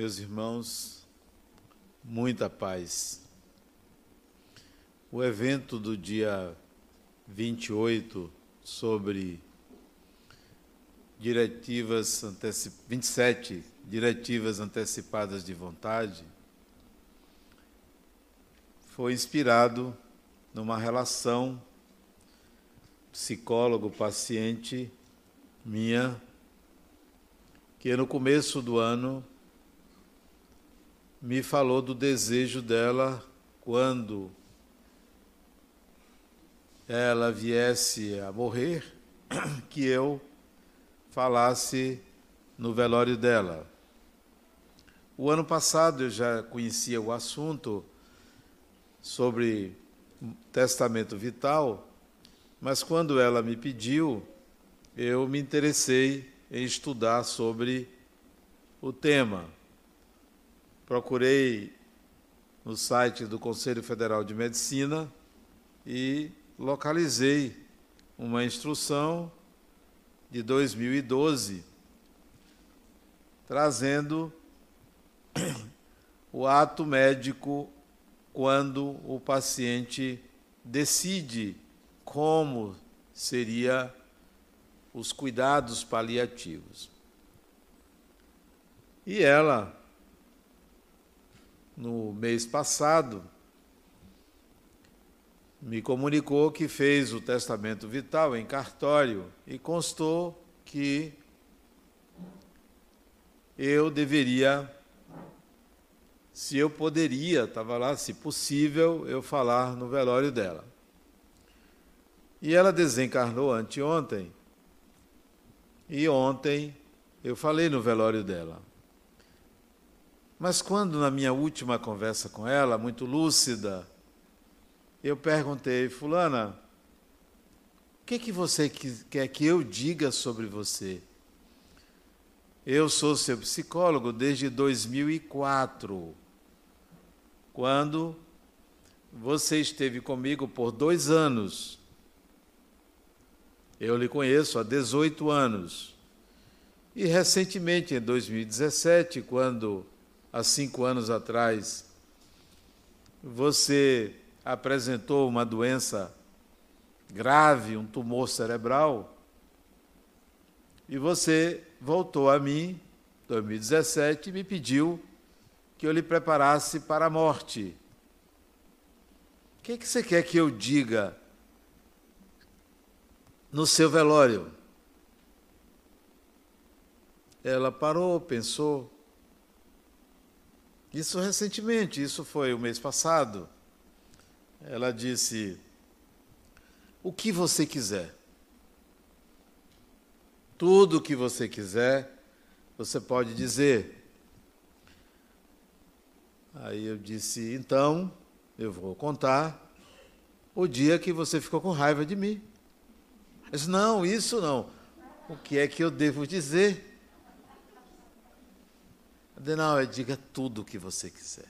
meus irmãos, muita paz. O evento do dia 28 sobre diretivas antecip... 27 diretivas antecipadas de vontade foi inspirado numa relação psicólogo-paciente minha, que no começo do ano me falou do desejo dela quando ela viesse a morrer, que eu falasse no velório dela. O ano passado eu já conhecia o assunto sobre testamento vital, mas quando ela me pediu, eu me interessei em estudar sobre o tema. Procurei no site do Conselho Federal de Medicina e localizei uma instrução de 2012 trazendo o ato médico quando o paciente decide como seria os cuidados paliativos. E ela, no mês passado, me comunicou que fez o testamento vital em cartório e constou que eu deveria, se eu poderia, estava lá, se possível, eu falar no velório dela. E ela desencarnou anteontem, e ontem eu falei no velório dela. Mas quando na minha última conversa com ela, muito lúcida, eu perguntei, Fulana, o que, que você quer que eu diga sobre você? Eu sou seu psicólogo desde 2004, quando você esteve comigo por dois anos. Eu lhe conheço há 18 anos. E recentemente, em 2017, quando, há cinco anos atrás, você apresentou uma doença grave, um tumor cerebral, e você voltou a mim, 2017, e me pediu que eu lhe preparasse para a morte. O que, é que você quer que eu diga no seu velório? Ela parou, pensou. Isso recentemente, isso foi o mês passado. Ela disse: O que você quiser. Tudo o que você quiser, você pode dizer. Aí eu disse: Então, eu vou contar o dia que você ficou com raiva de mim. Eu disse: Não, isso não. O que é que eu devo dizer? Adenauer, diga tudo o que você quiser.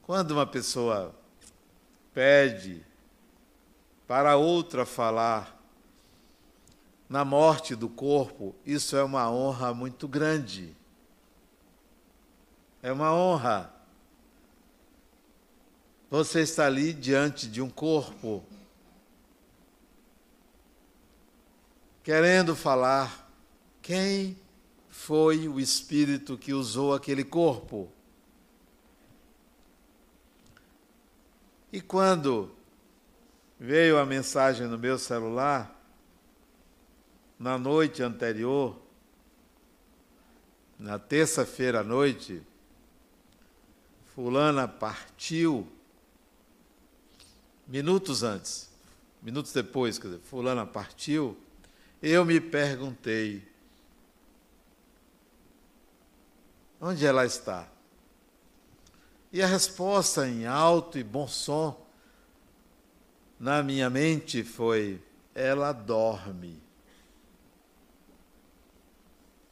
Quando uma pessoa pede para outra falar na morte do corpo, isso é uma honra muito grande. É uma honra. Você está ali diante de um corpo, querendo falar quem foi o espírito que usou aquele corpo. E quando veio a mensagem no meu celular, na noite anterior, na terça-feira à noite, Fulana partiu, minutos antes, minutos depois, quer dizer, Fulana partiu, eu me perguntei: onde ela está? E a resposta em alto e bom som na minha mente foi: ela dorme.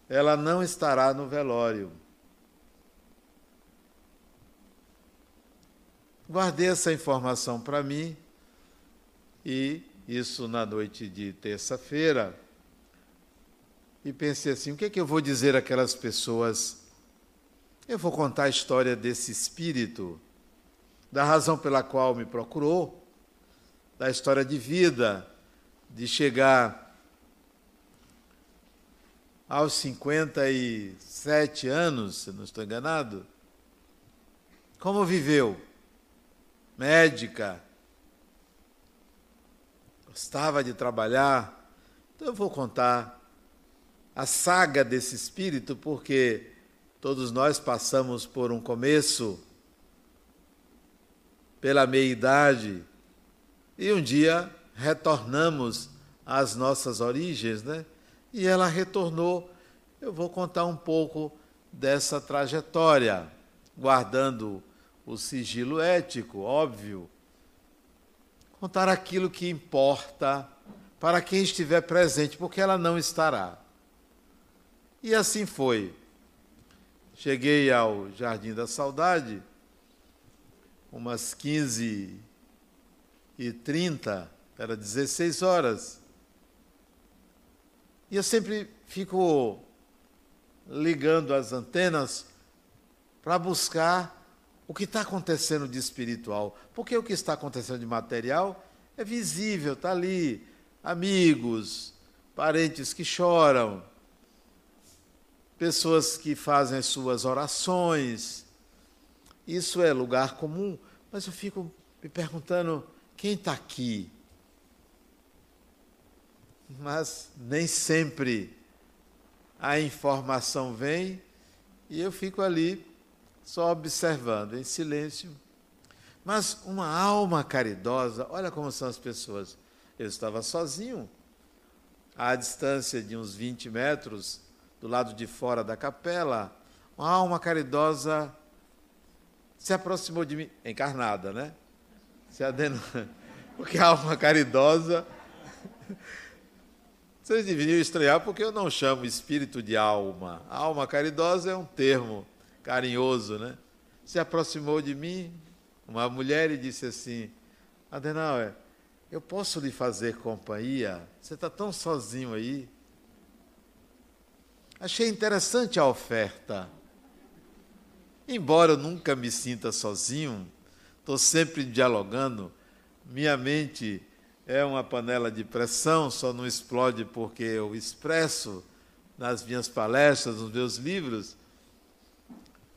Ela não estará no velório. Guardei essa informação para mim e isso na noite de terça-feira. e pensei assim: o que é que eu vou dizer àquelas pessoas? Eu vou contar a história desse espírito, da razão pela qual me procurou, da história de vida, de chegar aos 57 anos, se não estou enganado. Como viveu? Médica. Gostava de trabalhar. Então eu vou contar a saga desse espírito, porque todos nós passamos por um começo, pela meia-idade, e um dia retornamos às nossas origens, né? E ela retornou. Eu vou contar um pouco dessa trajetória, guardando o sigilo ético, óbvio. Contar aquilo que importa para quem estiver presente, porque ela não estará. E assim foi. Cheguei ao Jardim da Saudade, umas 15 e 30, era 16 horas. E eu sempre fico ligando as antenas para buscar o que está acontecendo de espiritual. Porque o que está acontecendo de material é visível, está ali. Amigos, parentes que choram, pessoas que fazem as suas orações. Isso é lugar comum, mas eu fico me perguntando quem está aqui. Mas nem sempre a informação vem e eu fico ali só observando, em silêncio. Mas uma alma caridosa, olha como são as pessoas. Eu estava sozinho, à distância de uns 20 metros, do lado de fora da capela, uma alma caridosa se aproximou de mim, encarnada, né? Se adeno... Porque a alma caridosa. Vocês deveriam estranhar porque eu não chamo espírito de alma. A alma caridosa é um termo carinhoso, né? Se aproximou de mim, uma mulher, e disse assim: Adenauer, eu posso lhe fazer companhia? Você está tão sozinho aí. Achei interessante a oferta. Embora eu nunca me sinta sozinho, estou sempre dialogando, minha mente é uma panela de pressão, só não explode porque eu expresso nas minhas palestras, nos meus livros.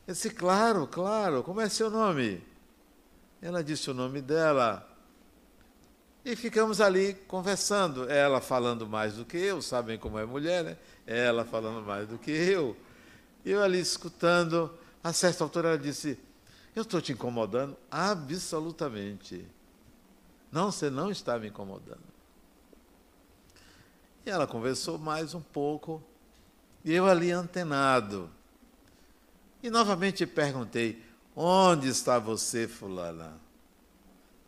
Eu disse, claro, claro, como é seu nome? Ela disse o nome dela. E ficamos ali conversando, ela falando mais do que eu, sabem como é mulher, né? Ela falando mais do que eu. Eu ali escutando, a certa altura ela disse: Eu estou te incomodando? Absolutamente. Não, você não está me incomodando. E ela conversou mais um pouco, e eu ali antenado. E novamente perguntei: Onde está você, Fulana?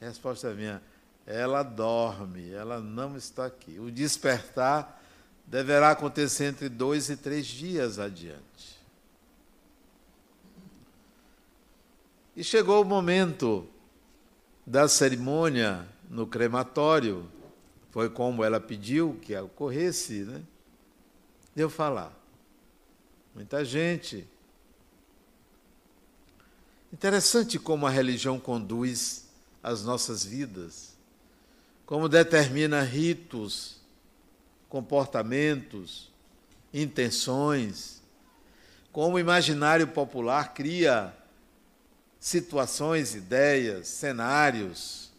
A resposta é minha: ela dorme, ela não está aqui. O despertar deverá acontecer entre dois e três dias adiante. E chegou o momento da cerimônia no crematório, foi como ela pediu que ocorresse, né? Deu falar. Muita gente. Interessante como a religião conduz as nossas vidas como determina ritos, comportamentos, intenções, como o imaginário popular cria situações, ideias, cenários.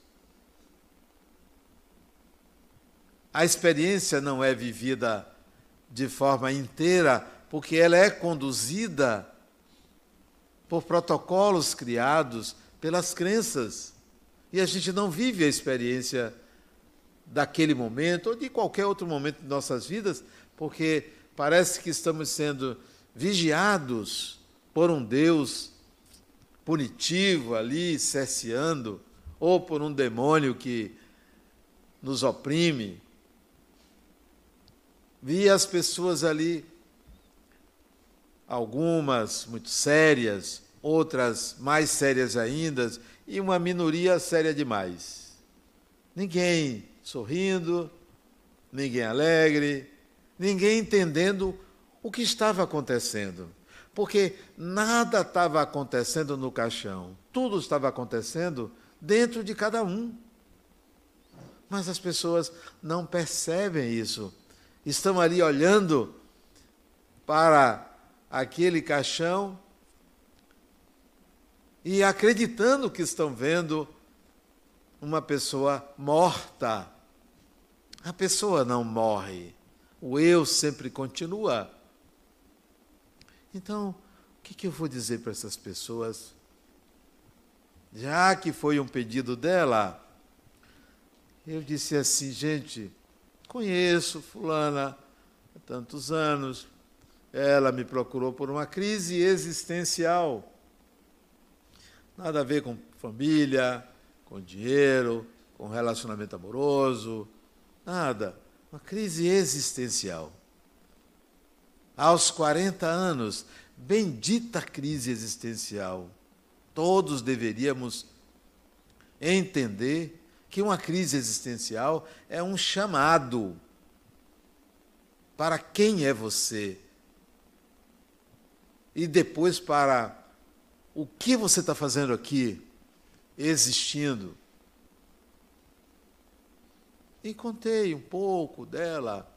A experiência não é vivida de forma inteira, porque ela é conduzida por protocolos criados pelas crenças. E a gente não vive a experiência daquele momento ou de qualquer outro momento de nossas vidas, porque parece que estamos sendo vigiados por um Deus punitivo ali, cerceando, ou por um demônio que nos oprime. Vi as pessoas ali, algumas muito sérias, outras mais sérias ainda, e uma minoria séria demais. Ninguém sorrindo, ninguém alegre, ninguém entendendo o que estava acontecendo. Porque nada estava acontecendo no caixão, tudo estava acontecendo dentro de cada um. Mas as pessoas não percebem isso. Estão ali olhando para aquele caixão e acreditando que estão vendo uma pessoa morta. A pessoa não morre, o eu sempre continua. Então, o que, eu vou dizer para essas pessoas? Já que foi um pedido dela, eu disse assim, gente, conheço Fulana há tantos anos, ela me procurou por uma crise existencial. Nada a ver com família, com dinheiro, com relacionamento amoroso, nada. Uma crise existencial. Aos 40 anos, bendita crise existencial. Todos deveríamos entender que uma crise existencial é um chamado para quem é você e depois para o que você está fazendo aqui, existindo. E contei um pouco dela.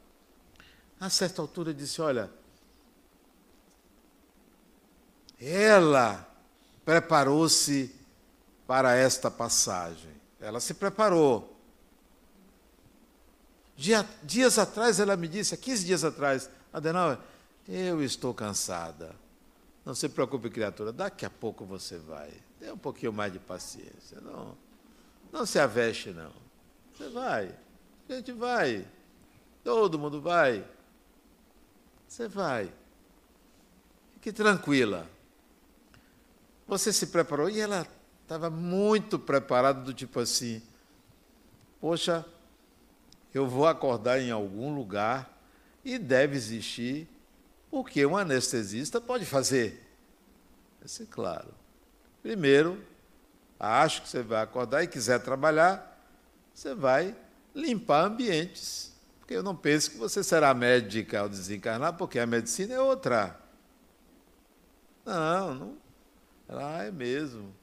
A certa altura disse: Olha, ela preparou-se para esta passagem. Ela se preparou. Dia, dias atrás ela me disse, há 15 dias atrás, Adenauer, eu estou cansada. Não se preocupe, criatura, daqui a pouco você vai. Dê um pouquinho mais de paciência. Não, não se aveste, não. Você vai. A gente vai. Todo mundo vai. Você vai. Fique tranquila. Você se preparou e ela estava muito preparada, do tipo assim: Poxa, eu vou acordar em algum lugar e deve existir o que um anestesista pode fazer. Esse, claro. Primeiro, acho que você vai acordar e quiser trabalhar, você vai limpar ambientes. Porque eu não penso que você será médica ao desencarnar, porque a medicina é outra. Não, não. Ah, é mesmo.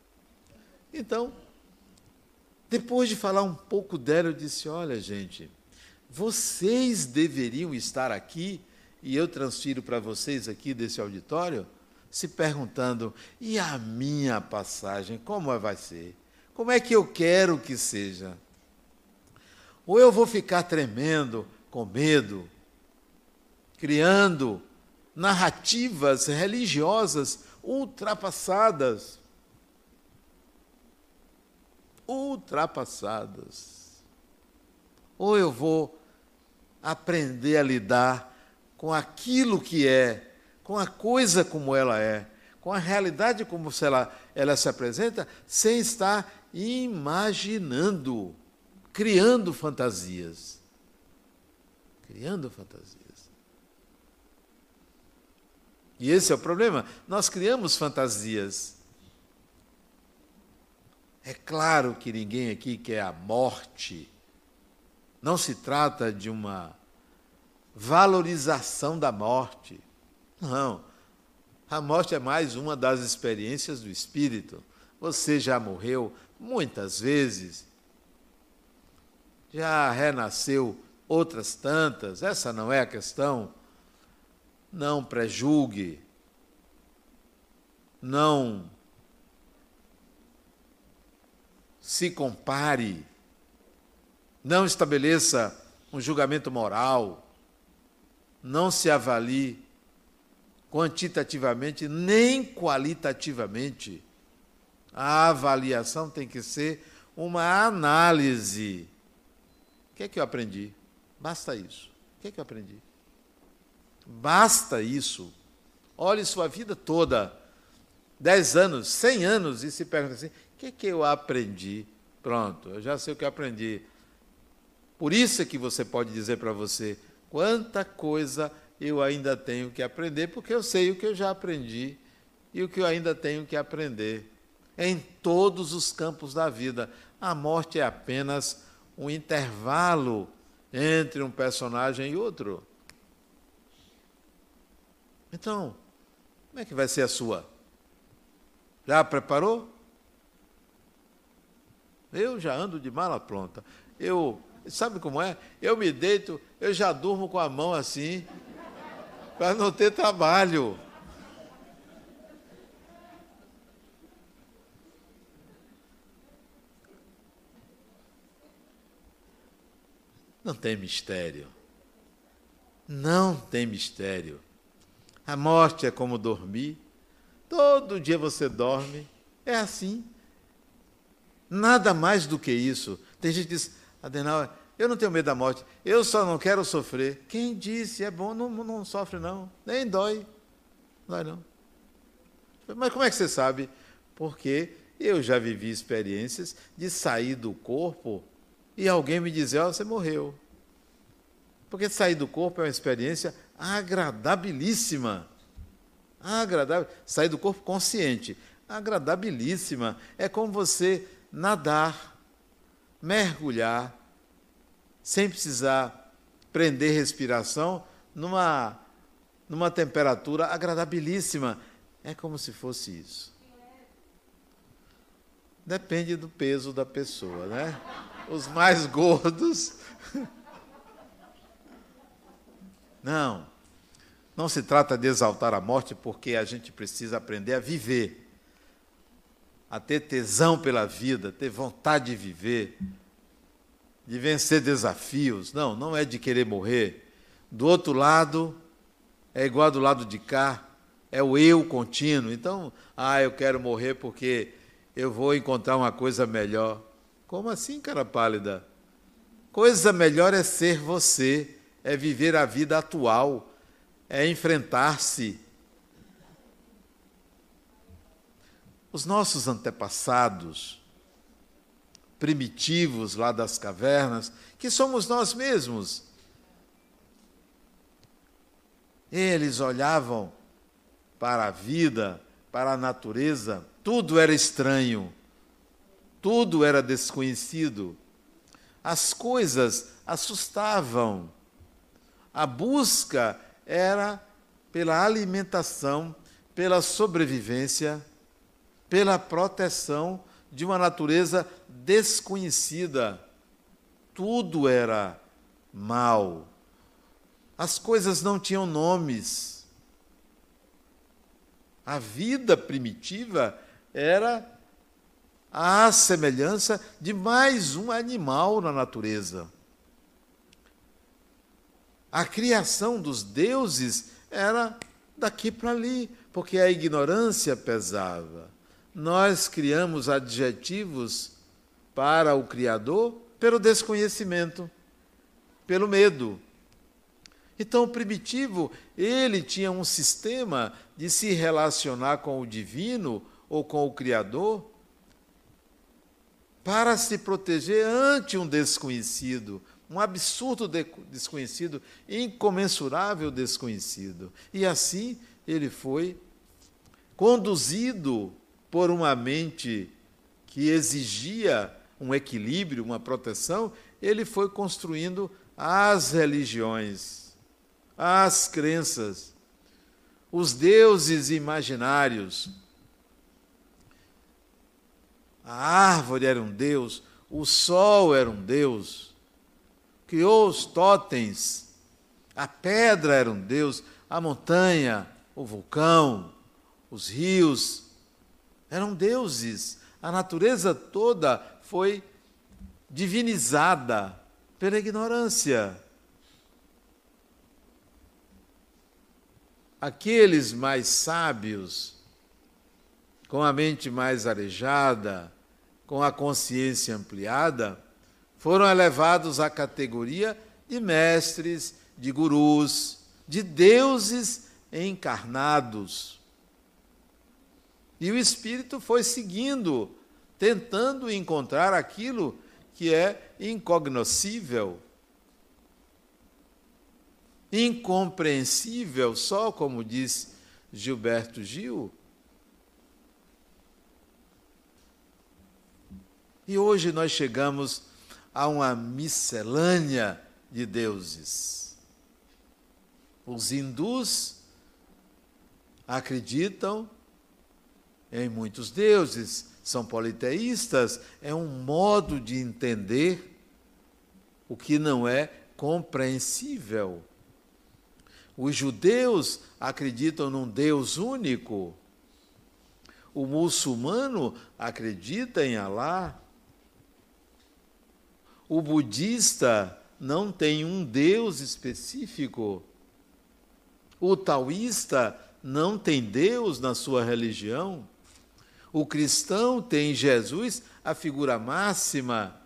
Então, depois de falar um pouco dela, eu disse: olha, gente, vocês deveriam estar aqui e eu transfiro para vocês aqui desse auditório, se perguntando: e a minha passagem, como vai ser? Como é que eu quero que seja? Ou eu vou ficar tremendo, com medo, criando narrativas religiosas ultrapassadas. Ultrapassadas. Ou eu vou aprender a lidar com aquilo que é, com a coisa como ela é, com a realidade como ela, ela se apresenta, sem estar imaginando, criando fantasias. Criando fantasias. E esse é o problema. Nós criamos fantasias. É claro que ninguém aqui quer a morte. Não se trata de uma valorização da morte. Não. A morte é mais uma das experiências do espírito. Você já morreu muitas vezes. Já renasceu outras tantas. Essa não é a questão. Não prejulgue. Não se compare. Não estabeleça um julgamento moral não se avalie quantitativamente nem qualitativamente. A avaliação tem que ser uma análise. Que é que eu aprendi? Basta isso. O que é que eu aprendi? Basta isso. Olhe sua vida toda, dez anos, cem anos, e se pergunta assim: o que é que eu aprendi? Pronto, eu já sei o que aprendi. Por isso é que você pode dizer para você: Quanta coisa eu ainda tenho que aprender, porque eu sei o que eu já aprendi e o que eu ainda tenho que aprender. Em todos os campos da vida. A morte é apenas um intervalo entre um personagem e outro. Então, como é que vai ser a sua? Já preparou? Eu já ando de mala pronta. Eu, sabe como é? Eu me deito, eu já durmo com a mão assim, para não ter trabalho. Não tem mistério. Não tem mistério. A morte é como dormir. Todo dia você dorme. É assim. Nada mais do que isso. Tem gente que diz, Adenauer, eu não tenho medo da morte, eu só não quero sofrer. Quem disse? É bom, não, não sofre não, nem dói. Dói não. Mas como é que você sabe? Porque eu já vivi experiências de sair do corpo e alguém me dizer, oh, você morreu. Porque sair do corpo é uma experiência agradabilíssima. Agradável. Sair do corpo consciente. Agradabilíssima. É como você nadar, mergulhar, sem precisar prender respiração, numa, numa temperatura agradabilíssima. É como se fosse isso. Depende do peso da pessoa, né? Os mais gordos. Não. Não se trata de exaltar a morte, porque a gente precisa aprender a viver a ter tesão pela vida, ter vontade de viver, de vencer desafios. Não, não é de querer morrer. Do outro lado, é igual do lado de cá, é o eu contínuo. Então, ah, eu quero morrer porque eu vou encontrar uma coisa melhor. Como assim, cara pálida? Coisa melhor é ser você, é viver a vida atual, é enfrentar-se, Os nossos antepassados, primitivos lá das cavernas, que somos nós mesmos, eles olhavam para a vida, para a natureza, tudo era estranho, tudo era desconhecido. As coisas assustavam. A busca era pela alimentação, pela sobrevivência pela proteção de uma natureza desconhecida. Tudo era mal. As coisas não tinham nomes. A vida primitiva era a semelhança de mais um animal na natureza. A criação dos deuses era daqui para ali, porque a ignorância pesava nós criamos adjetivos para o Criador pelo desconhecimento, pelo medo. Então, o primitivo, ele tinha um sistema de se relacionar com o divino ou com o Criador para se proteger ante um desconhecido, um absurdo desconhecido, incomensurável desconhecido. E assim ele foi conduzido por uma mente que exigia um equilíbrio, uma proteção, ele foi construindo as religiões, as crenças, os deuses imaginários. A árvore era um deus, o sol era um deus, criou os totens, a pedra era um deus, a montanha, o vulcão, os rios, eram deuses. A natureza toda foi divinizada pela ignorância. Aqueles mais sábios, com a mente mais arejada, com a consciência ampliada, foram elevados à categoria de mestres, de gurus, de deuses encarnados. E o espírito foi seguindo, tentando encontrar aquilo que é incognoscível, incompreensível, só como diz Gilberto Gil. E hoje nós chegamos a uma miscelânea de deuses. Os hindus acreditam em muitos deuses, são politeístas, é um modo de entender o que não é compreensível. Os judeus acreditam num Deus único. O muçulmano acredita em Alá. O budista não tem um Deus específico. O taoísta não tem Deus na sua religião. O cristão tem Jesus a figura máxima.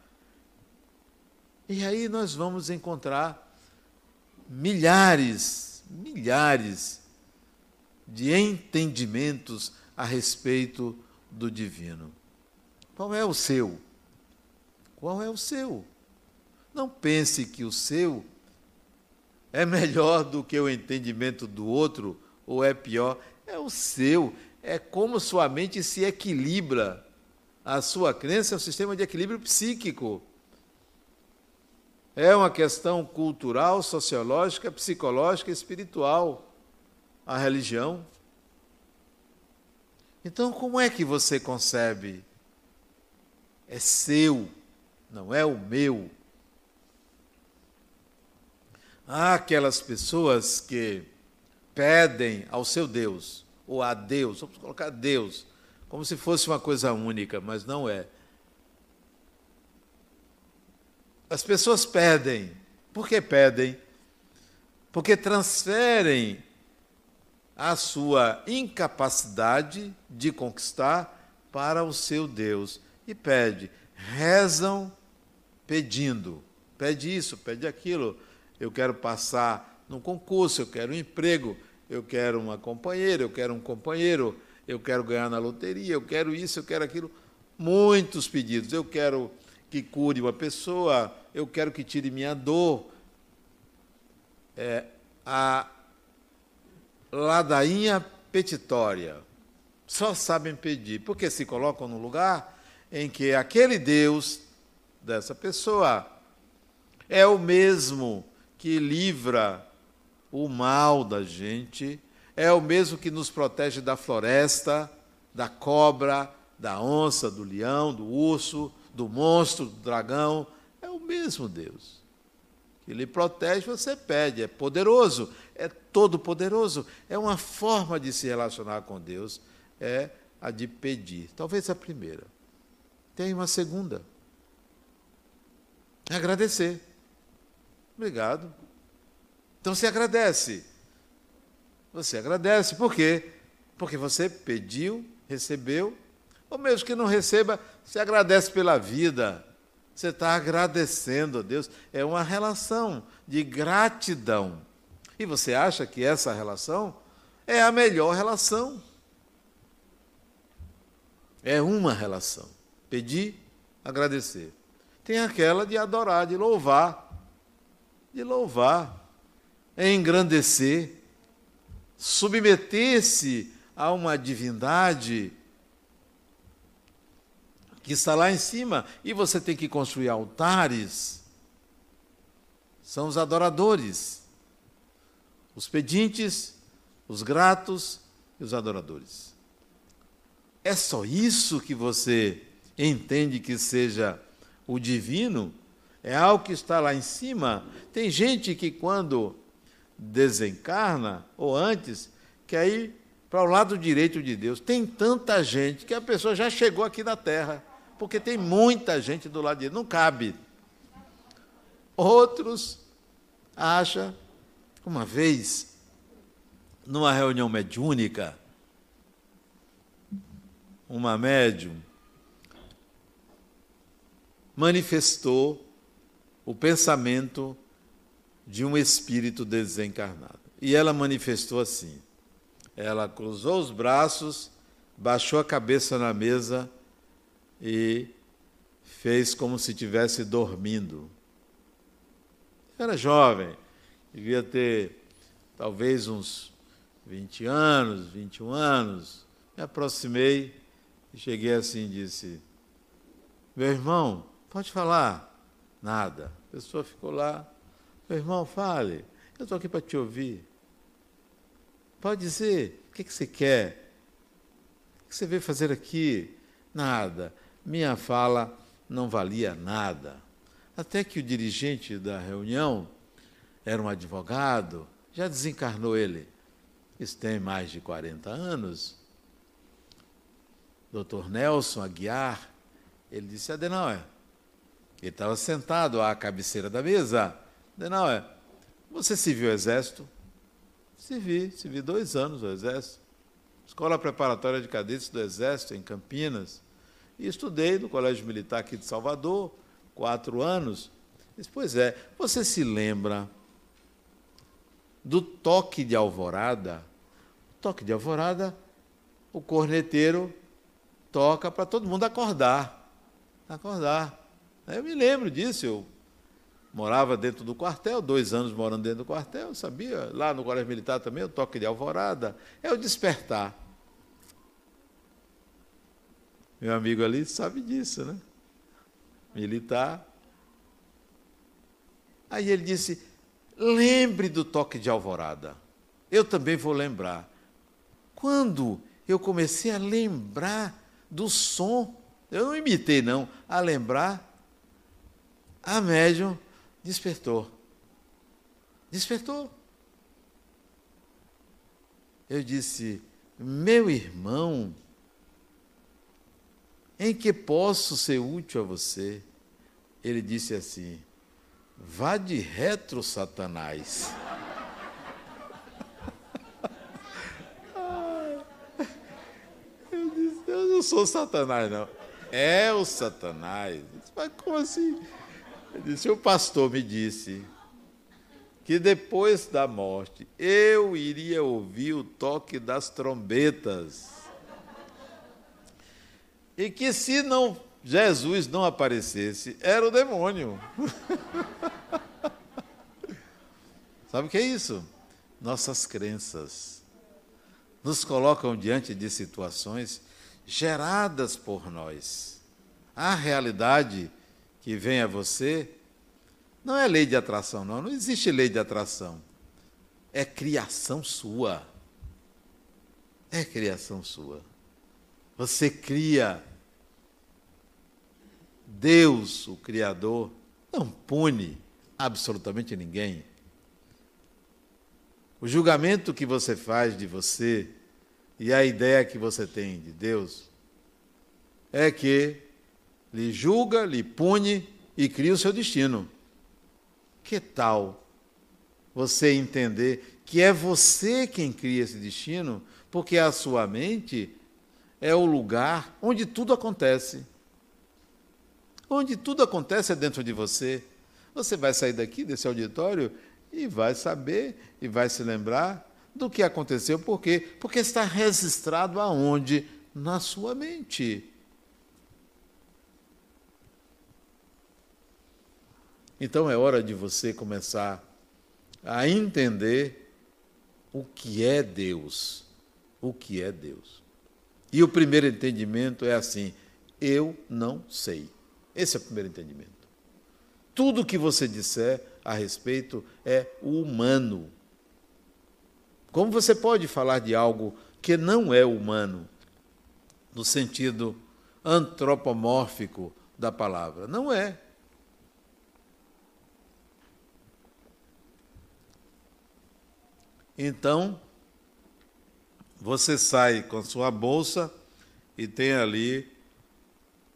E aí nós vamos encontrar milhares, milhares de entendimentos a respeito do divino. Qual é o seu? Qual é o seu? Não pense que o seu é melhor do que o entendimento do outro ou é pior. É o seu. É como sua mente se equilibra. A sua crença é um sistema de equilíbrio psíquico. É uma questão cultural, sociológica, psicológica, espiritual. A religião. Então, como é que você concebe? É seu, não é o meu. Há aquelas pessoas que pedem ao seu Deus, ou a Deus, vamos colocar Deus, como se fosse uma coisa única, mas não é. As pessoas pedem. Por que pedem? Porque transferem a sua incapacidade de conquistar para o seu Deus. E pede, rezam pedindo. Pede isso, pede aquilo eu quero passar num concurso, eu quero um emprego, eu quero uma companheira, eu quero um companheiro, eu quero ganhar na loteria, eu quero isso, eu quero aquilo. Muitos pedidos. Eu quero que cure uma pessoa, eu quero que tire minha dor. É, a ladainha petitória. Só sabem pedir, porque se colocam no lugar em que aquele Deus dessa pessoa é o mesmo que livra o mal da gente, é o mesmo que nos protege da floresta, da cobra, da onça, do leão, do urso, do monstro, do dragão. É o mesmo Deus. Que lhe protege, você pede. É poderoso, é todo-poderoso. É uma forma de se relacionar com Deus, é a de pedir. Talvez a primeira. Tem uma segunda. É agradecer. Obrigado. Então você agradece. Você agradece. Por quê? Porque você pediu, recebeu, ou mesmo que não receba, você agradece pela vida. Você está agradecendo a Deus. É uma relação de gratidão. E você acha que essa relação é a melhor relação? É uma relação. Pedir, agradecer. Tem aquela de adorar, de louvar de louvar, engrandecer, submeter-se a uma divindade que está lá em cima e você tem que construir altares. São os adoradores, os pedintes, os gratos e os adoradores. É só isso que você entende que seja o divino? É algo que está lá em cima. Tem gente que, quando desencarna, ou antes, quer ir para o lado direito de Deus. Tem tanta gente que a pessoa já chegou aqui na Terra, porque tem muita gente do lado direito, não cabe. Outros acham, uma vez, numa reunião mediúnica, uma médium manifestou o pensamento de um espírito desencarnado. E ela manifestou assim: ela cruzou os braços, baixou a cabeça na mesa e fez como se estivesse dormindo. Era jovem, devia ter talvez uns 20 anos, 21 anos. Me aproximei e cheguei assim e disse: Meu irmão, pode falar. Nada. A pessoa ficou lá. Meu irmão, fale. Eu estou aqui para te ouvir. Pode dizer. O que, que você quer? O que você veio fazer aqui? Nada. Minha fala não valia nada. Até que o dirigente da reunião era um advogado, já desencarnou ele. Isso tem mais de 40 anos. Dr. Nelson Aguiar, ele disse: Adenauer, ele estava sentado à cabeceira da mesa. Adenauer, você serviu o exército? Servi, servi dois anos no exército. Escola Preparatória de Cadetes do Exército, em Campinas. E estudei no Colégio Militar aqui de Salvador, quatro anos. Disse, pois é, você se lembra do toque de alvorada? O toque de alvorada, o corneteiro toca para todo mundo acordar. Acordar. Eu me lembro disso, eu morava dentro do quartel, dois anos morando dentro do quartel, sabia? Lá no Colégio Militar também, o toque de alvorada, é o despertar. Meu amigo ali sabe disso, né? Militar. Aí ele disse: lembre do toque de alvorada. Eu também vou lembrar. Quando eu comecei a lembrar do som, eu não imitei, não, a lembrar, a médium despertou. Despertou. Eu disse, meu irmão, em que posso ser útil a você? Ele disse assim: Vá de retro, Satanás. Eu disse: Eu não sou Satanás, não. É o Satanás. Mas como assim? Disse: O pastor me disse que depois da morte eu iria ouvir o toque das trombetas. E que se não Jesus não aparecesse, era o demônio. Sabe o que é isso? Nossas crenças nos colocam diante de situações geradas por nós. A realidade que vem a você não é lei de atração, não. Não existe lei de atração. É criação sua. É criação sua. Você cria Deus, o Criador, não pune absolutamente ninguém. O julgamento que você faz de você e a ideia que você tem de Deus é que lhe julga, lhe pune e cria o seu destino. Que tal você entender que é você quem cria esse destino, porque a sua mente é o lugar onde tudo acontece onde tudo acontece é dentro de você. Você vai sair daqui, desse auditório, e vai saber, e vai se lembrar do que aconteceu. Por quê? Porque está registrado aonde? Na sua mente. Então é hora de você começar a entender o que é Deus. O que é Deus. E o primeiro entendimento é assim: eu não sei. Esse é o primeiro entendimento. Tudo que você disser a respeito é humano. Como você pode falar de algo que não é humano, no sentido antropomórfico da palavra? Não é. Então, você sai com sua bolsa e tem ali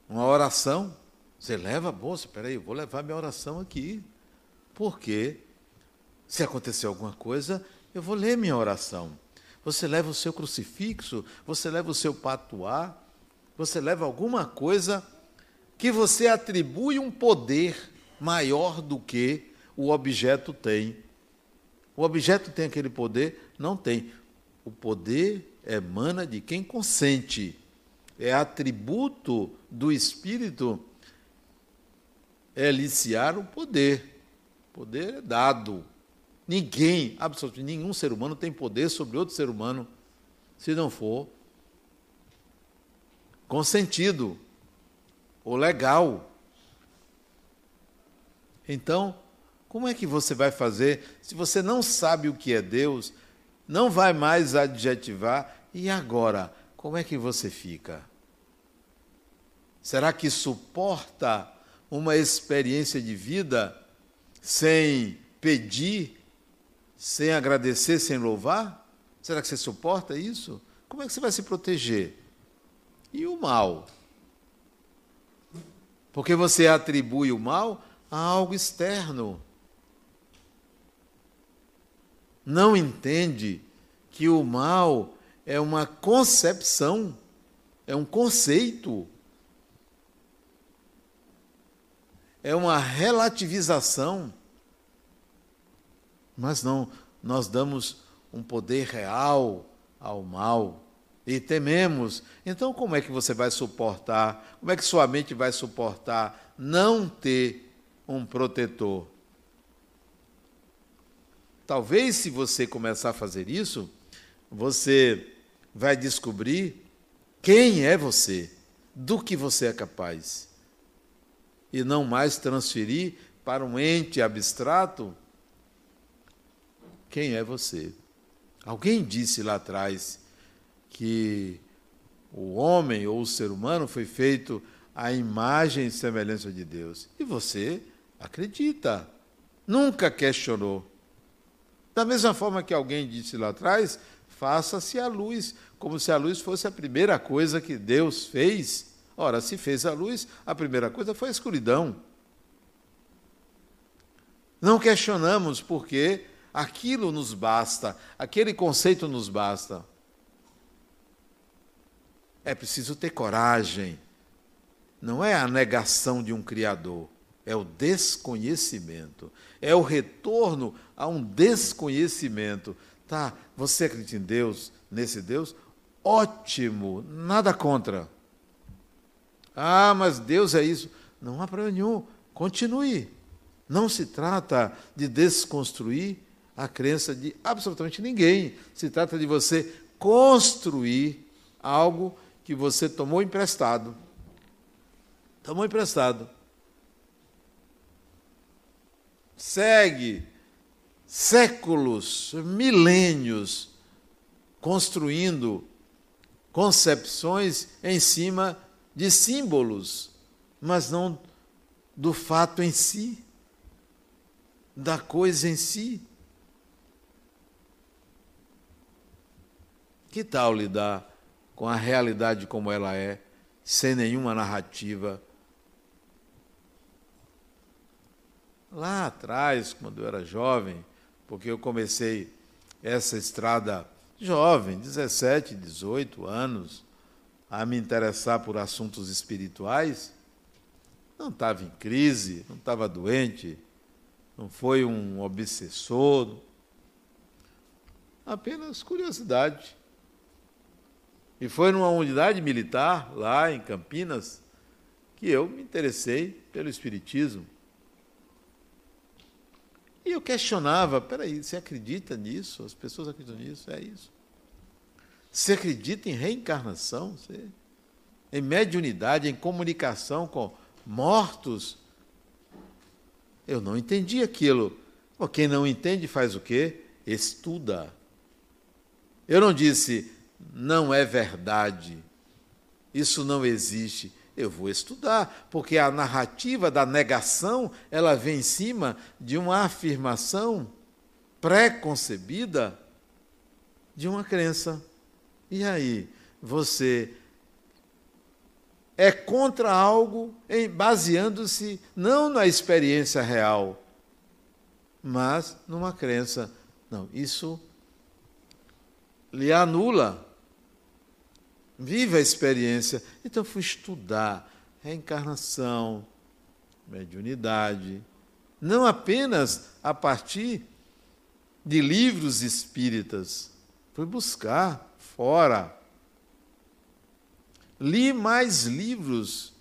uma oração você leva a bolsa, peraí, eu vou levar minha oração aqui. Porque se acontecer alguma coisa, eu vou ler minha oração. Você leva o seu crucifixo, você leva o seu patuá, você leva alguma coisa que você atribui um poder maior do que o objeto tem. O objeto tem aquele poder? Não tem. O poder emana de quem consente. É atributo do espírito é aliciar o poder. Poder é dado. Ninguém, absolutamente nenhum ser humano tem poder sobre outro ser humano se não for consentido ou legal. Então, como é que você vai fazer se você não sabe o que é Deus? não vai mais adjetivar. E agora, como é que você fica? Será que suporta uma experiência de vida sem pedir, sem agradecer, sem louvar? Será que você suporta isso? Como é que você vai se proteger? E o mal? Porque você atribui o mal a algo externo. Não entende que o mal é uma concepção, é um conceito, é uma relativização. Mas não, nós damos um poder real ao mal e tememos. Então, como é que você vai suportar? Como é que sua mente vai suportar não ter um protetor? Talvez, se você começar a fazer isso, você vai descobrir quem é você, do que você é capaz, e não mais transferir para um ente abstrato quem é você. Alguém disse lá atrás que o homem ou o ser humano foi feito à imagem e semelhança de Deus. E você acredita, nunca questionou. Da mesma forma que alguém disse lá atrás, faça-se a luz, como se a luz fosse a primeira coisa que Deus fez. Ora, se fez a luz, a primeira coisa foi a escuridão. Não questionamos porque aquilo nos basta, aquele conceito nos basta. É preciso ter coragem. Não é a negação de um Criador, é o desconhecimento. É o retorno a um desconhecimento. Tá, você acredita em Deus, nesse Deus? Ótimo, nada contra. Ah, mas Deus é isso. Não há problema nenhum. Continue. Não se trata de desconstruir a crença de absolutamente ninguém. Se trata de você construir algo que você tomou emprestado. Tomou emprestado. Segue séculos, milênios, construindo concepções em cima de símbolos, mas não do fato em si, da coisa em si. Que tal lidar com a realidade como ela é, sem nenhuma narrativa. Lá atrás, quando eu era jovem, porque eu comecei essa estrada jovem, 17, 18 anos, a me interessar por assuntos espirituais, não estava em crise, não estava doente, não foi um obsessor, apenas curiosidade. E foi numa unidade militar, lá em Campinas, que eu me interessei pelo Espiritismo. E eu questionava: peraí, você acredita nisso? As pessoas acreditam nisso? É isso. Você acredita em reencarnação? Você, em mediunidade, em comunicação com mortos? Eu não entendi aquilo. quem não entende faz o quê? Estuda. Eu não disse, não é verdade, isso não existe. Eu vou estudar, porque a narrativa da negação, ela vem em cima de uma afirmação pré-concebida de uma crença. E aí, você é contra algo baseando-se não na experiência real, mas numa crença. Não, isso lhe anula Vive a experiência. Então fui estudar reencarnação, mediunidade, não apenas a partir de livros espíritas. Fui buscar fora. Li mais livros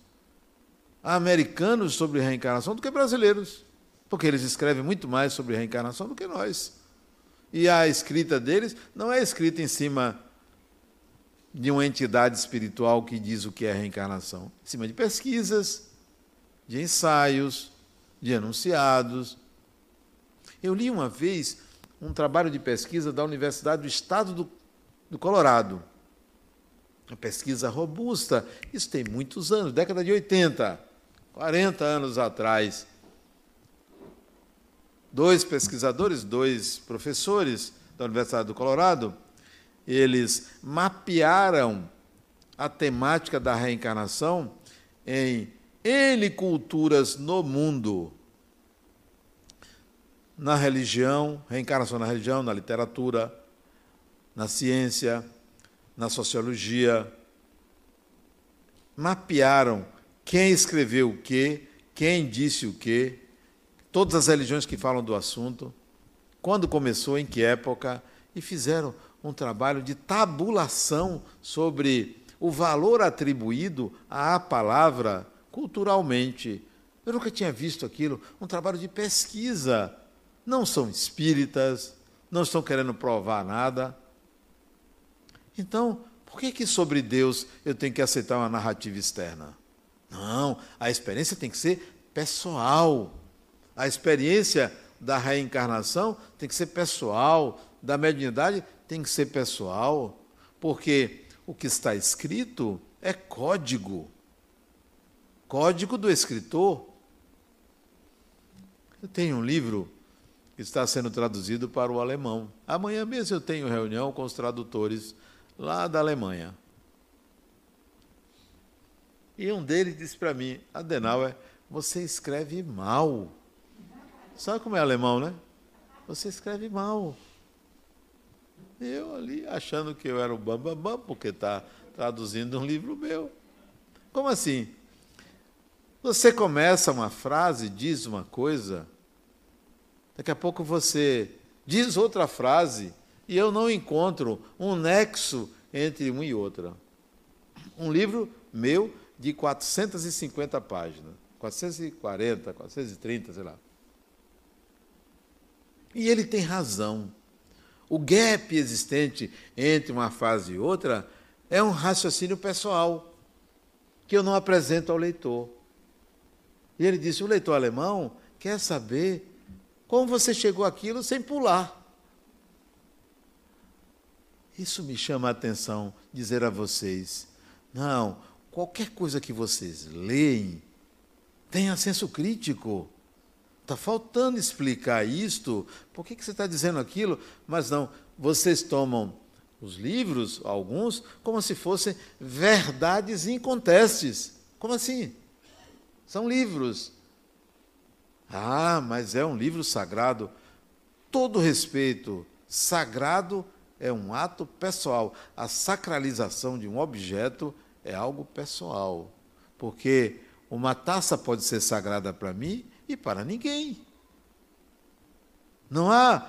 americanos sobre reencarnação do que brasileiros, porque eles escrevem muito mais sobre reencarnação do que nós. E a escrita deles não é escrita em cima de uma entidade espiritual que diz o que é reencarnação? Em cima de pesquisas, de ensaios, de enunciados. Eu li uma vez um trabalho de pesquisa da Universidade do Estado do, do Colorado. Uma pesquisa robusta. Isso tem muitos anos, década de 80, 40 anos atrás. Dois pesquisadores, dois professores da Universidade do Colorado, eles mapearam a temática da reencarnação em N culturas no mundo. Na religião, reencarnação na religião, na literatura, na ciência, na sociologia. Mapearam quem escreveu o quê, quem disse o quê, todas as religiões que falam do assunto, quando começou, em que época, e fizeram um trabalho de tabulação sobre o valor atribuído à palavra culturalmente. Eu nunca tinha visto aquilo, um trabalho de pesquisa. Não são espíritas, não estão querendo provar nada. Então, por que, que sobre Deus eu tenho que aceitar uma narrativa externa? Não, a experiência tem que ser pessoal. A experiência da reencarnação tem que ser pessoal, da mediunidade tem que ser pessoal, porque o que está escrito é código. Código do escritor. Eu tenho um livro que está sendo traduzido para o alemão. Amanhã mesmo eu tenho reunião com os tradutores lá da Alemanha. E um deles disse para mim, Adenauer, você escreve mal. Sabe como é alemão, né? Você escreve mal. Eu ali achando que eu era o bambambam, bam, bam, porque está traduzindo um livro meu. Como assim? Você começa uma frase, diz uma coisa, daqui a pouco você diz outra frase e eu não encontro um nexo entre uma e outra. Um livro meu de 450 páginas, 440, 430, sei lá. E ele tem razão. O gap existente entre uma fase e outra é um raciocínio pessoal que eu não apresento ao leitor. E ele disse: o leitor alemão quer saber como você chegou àquilo sem pular. Isso me chama a atenção dizer a vocês: não, qualquer coisa que vocês leem, tenha senso crítico. Está faltando explicar isto. Por que, que você está dizendo aquilo? Mas não, vocês tomam os livros, alguns, como se fossem verdades incontestes. Como assim? São livros. Ah, mas é um livro sagrado. Todo respeito, sagrado é um ato pessoal. A sacralização de um objeto é algo pessoal. Porque uma taça pode ser sagrada para mim e para ninguém. Não há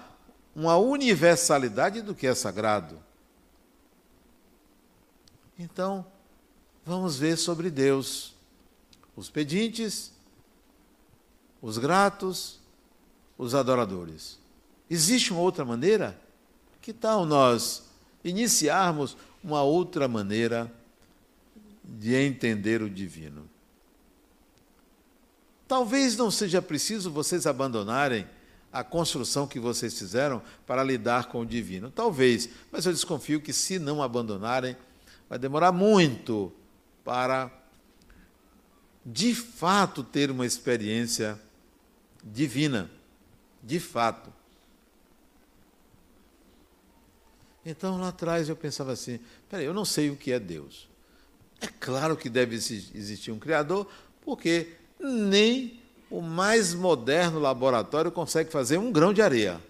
uma universalidade do que é sagrado. Então, vamos ver sobre Deus. Os pedintes, os gratos, os adoradores. Existe uma outra maneira? Que tal nós iniciarmos uma outra maneira de entender o divino? Talvez não seja preciso vocês abandonarem a construção que vocês fizeram para lidar com o divino. Talvez, mas eu desconfio que se não abandonarem, vai demorar muito para de fato ter uma experiência divina, de fato. Então lá atrás eu pensava assim: peraí, eu não sei o que é Deus. É claro que deve existir um Criador, porque nem o mais moderno laboratório consegue fazer um grão de areia.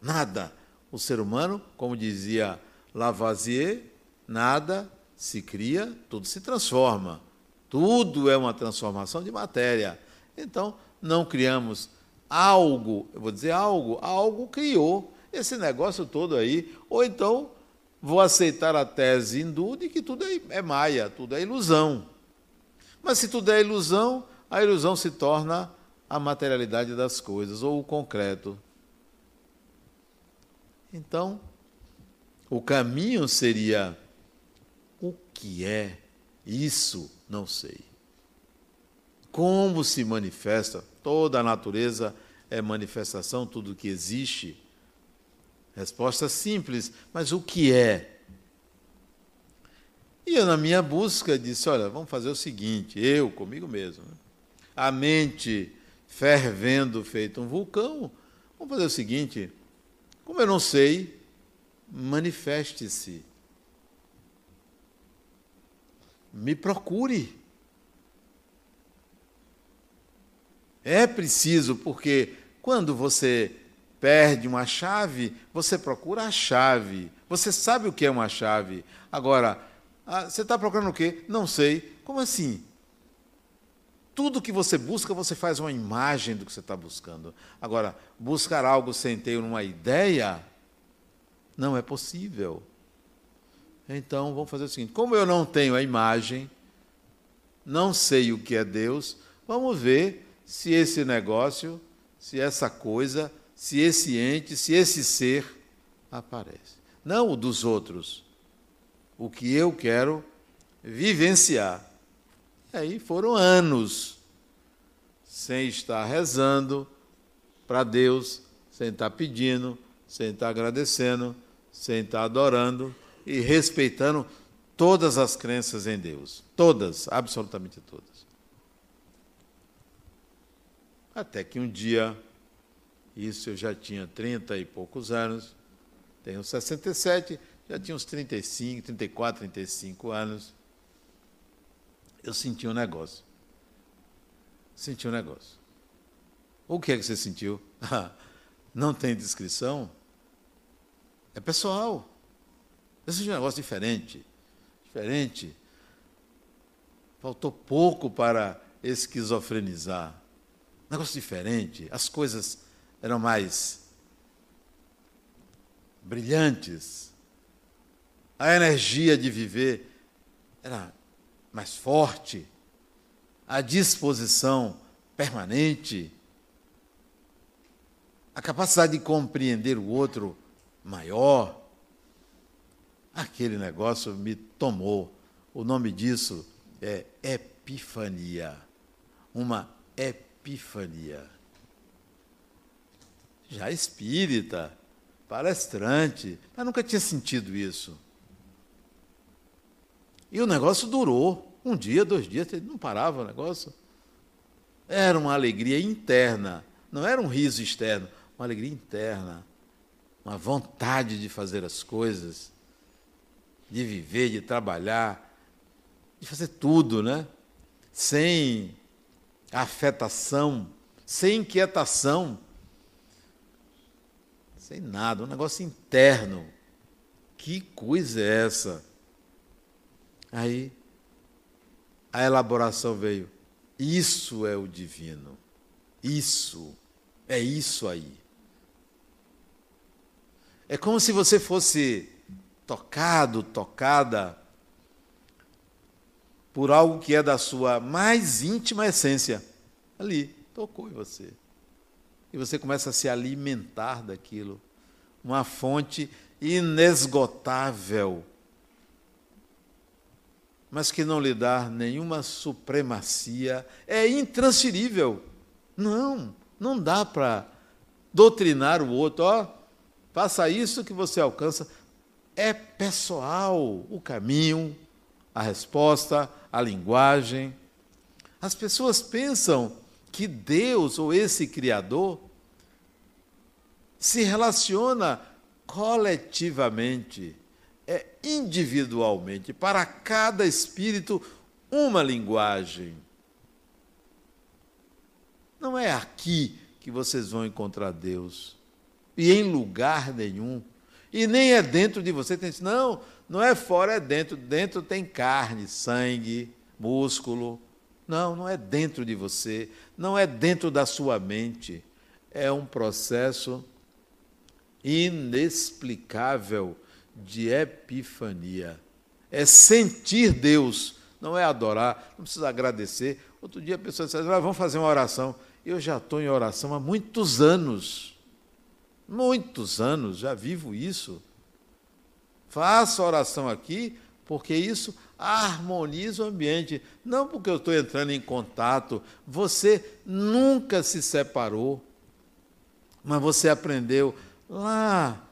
Nada. O ser humano, como dizia Lavoisier, nada se cria, tudo se transforma. Tudo é uma transformação de matéria. Então, não criamos algo, eu vou dizer algo, algo criou esse negócio todo aí. Ou então, vou aceitar a tese hindu de que tudo é, é maia, tudo é ilusão. Mas se tudo é ilusão, a ilusão se torna a materialidade das coisas, ou o concreto. Então, o caminho seria: o que é isso? Não sei. Como se manifesta? Toda a natureza é manifestação, tudo que existe? Resposta simples, mas o que é? E eu, na minha busca, disse: olha, vamos fazer o seguinte, eu comigo mesmo, né? a mente fervendo, feito um vulcão, vamos fazer o seguinte: como eu não sei, manifeste-se. Me procure. É preciso, porque quando você perde uma chave, você procura a chave. Você sabe o que é uma chave. Agora, ah, você está procurando o quê? Não sei. Como assim? Tudo que você busca, você faz uma imagem do que você está buscando. Agora, buscar algo sem ter uma ideia, não é possível. Então, vamos fazer o seguinte: como eu não tenho a imagem, não sei o que é Deus, vamos ver se esse negócio, se essa coisa, se esse ente, se esse ser aparece. Não o dos outros. O que eu quero vivenciar. E aí foram anos sem estar rezando para Deus, sem estar pedindo, sem estar agradecendo, sem estar adorando e respeitando todas as crenças em Deus. Todas, absolutamente todas. Até que um dia isso eu já tinha 30 e poucos anos, tenho 67, já tinha uns 35, 34, 35 anos. Eu senti um negócio. Senti um negócio. O que é que você sentiu? Não tem descrição? É pessoal. Eu senti um negócio diferente. Diferente. Faltou pouco para esquizofrenizar. negócio diferente. As coisas eram mais brilhantes. A energia de viver era mais forte. A disposição permanente. A capacidade de compreender o outro maior. Aquele negócio me tomou. O nome disso é epifania. Uma epifania já espírita, palestrante, mas nunca tinha sentido isso. E o negócio durou um dia, dois dias, não parava o negócio. Era uma alegria interna, não era um riso externo, uma alegria interna, uma vontade de fazer as coisas, de viver, de trabalhar, de fazer tudo, né? Sem afetação, sem inquietação sem nada, um negócio interno. Que coisa é essa? Aí a elaboração veio. Isso é o divino. Isso. É isso aí. É como se você fosse tocado, tocada por algo que é da sua mais íntima essência. Ali, tocou em você e você começa a se alimentar daquilo. Uma fonte inesgotável, mas que não lhe dá nenhuma supremacia, é intransferível. Não, não dá para doutrinar o outro, ó, faça isso que você alcança. É pessoal o caminho, a resposta, a linguagem. As pessoas pensam que Deus ou esse Criador se relaciona coletivamente, é individualmente, para cada espírito uma linguagem. Não é aqui que vocês vão encontrar Deus, e em lugar nenhum, e nem é dentro de você. Tem, não, não é fora, é dentro. Dentro tem carne, sangue, músculo, não, não é dentro de você, não é dentro da sua mente. É um processo inexplicável de epifania. É sentir Deus, não é adorar, não precisa agradecer. Outro dia a pessoa disse: ah, vamos fazer uma oração. Eu já estou em oração há muitos anos. Muitos anos, já vivo isso. Faça oração aqui, porque isso harmoniza o ambiente. Não porque eu estou entrando em contato. Você nunca se separou. Mas você aprendeu lá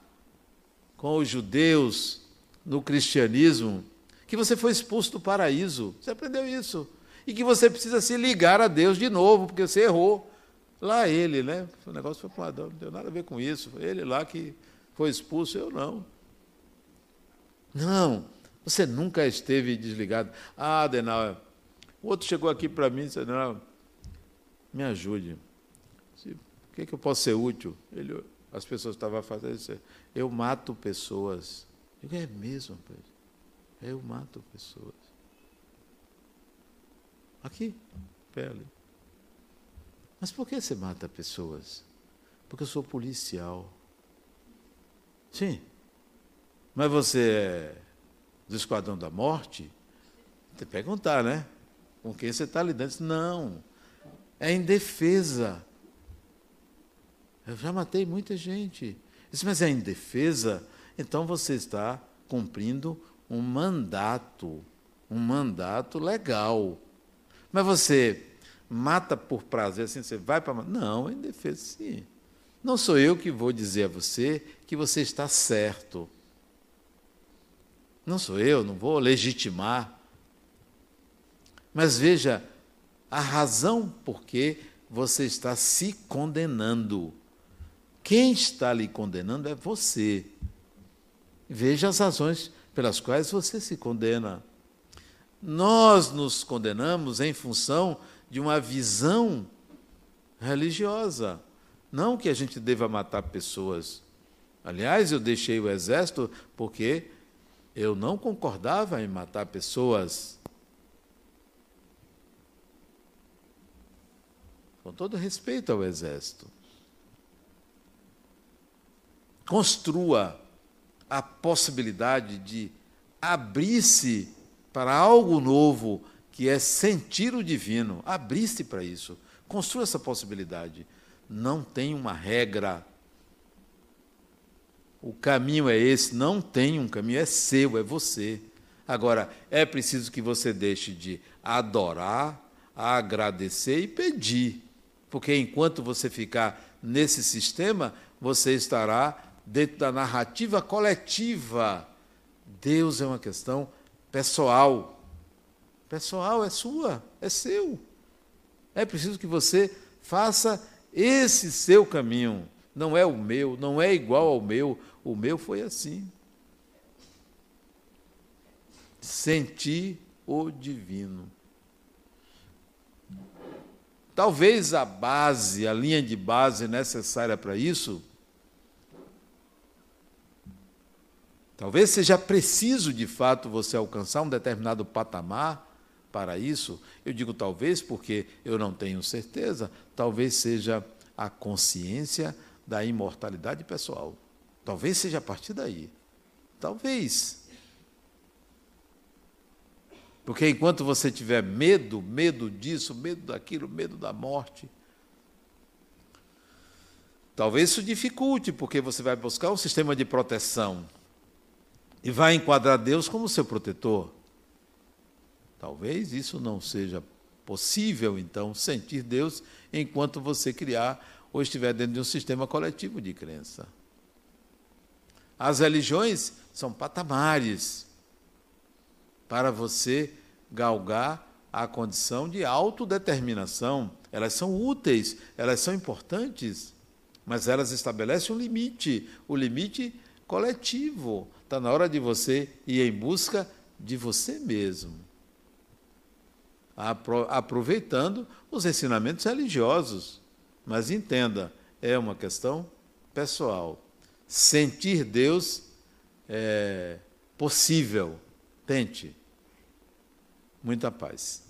com os judeus, no cristianismo, que você foi expulso do paraíso. Você aprendeu isso. E que você precisa se ligar a Deus de novo, porque você errou. Lá ele, né? O negócio foi o Adão, não tem nada a ver com isso. Ele lá que foi expulso, eu não. Não, você nunca esteve desligado. Ah, Adenal, o outro chegou aqui para mim e disse, Adenal, me ajude. O que, é que eu posso ser útil? Ele, as pessoas estavam fazendo isso. Eu mato pessoas. Eu digo, é mesmo, pai? Eu mato pessoas. Aqui, pele. Mas por que você mata pessoas? Porque eu sou policial. Sim. Mas você é do Esquadrão da Morte? Tem que perguntar, né? Com quem você está lidando? Não. É em defesa. Eu já matei muita gente. Disse, mas é em defesa? Então você está cumprindo um mandato. Um mandato legal. Mas você mata por prazer, assim, você vai para. Não, é em defesa, sim. Não sou eu que vou dizer a você que você está certo. Não sou eu, não vou legitimar. Mas veja a razão por que você está se condenando. Quem está lhe condenando é você. Veja as razões pelas quais você se condena. Nós nos condenamos em função de uma visão religiosa. Não que a gente deva matar pessoas. Aliás, eu deixei o exército porque eu não concordava em matar pessoas. Com todo respeito ao exército. Construa a possibilidade de abrir-se para algo novo, que é sentir o divino. Abrir-se para isso. Construa essa possibilidade. Não tem uma regra. O caminho é esse, não tem um caminho, é seu, é você. Agora, é preciso que você deixe de adorar, agradecer e pedir. Porque enquanto você ficar nesse sistema, você estará dentro da narrativa coletiva. Deus é uma questão pessoal. Pessoal é sua, é seu. É preciso que você faça esse seu caminho. Não é o meu, não é igual ao meu. O meu foi assim. Sentir o divino. Talvez a base, a linha de base necessária para isso Talvez seja preciso, de fato, você alcançar um determinado patamar para isso. Eu digo talvez porque eu não tenho certeza. Talvez seja a consciência da imortalidade pessoal. Talvez seja a partir daí. Talvez. Porque enquanto você tiver medo, medo disso, medo daquilo, medo da morte, talvez isso dificulte, porque você vai buscar um sistema de proteção e vai enquadrar Deus como seu protetor. Talvez isso não seja possível, então, sentir Deus enquanto você criar ou estiver dentro de um sistema coletivo de crença. As religiões são patamares para você galgar a condição de autodeterminação. Elas são úteis, elas são importantes, mas elas estabelecem um limite, o limite coletivo. Está na hora de você ir em busca de você mesmo. Aproveitando os ensinamentos religiosos. Mas entenda, é uma questão pessoal. Sentir Deus é possível. Tente. Muita paz.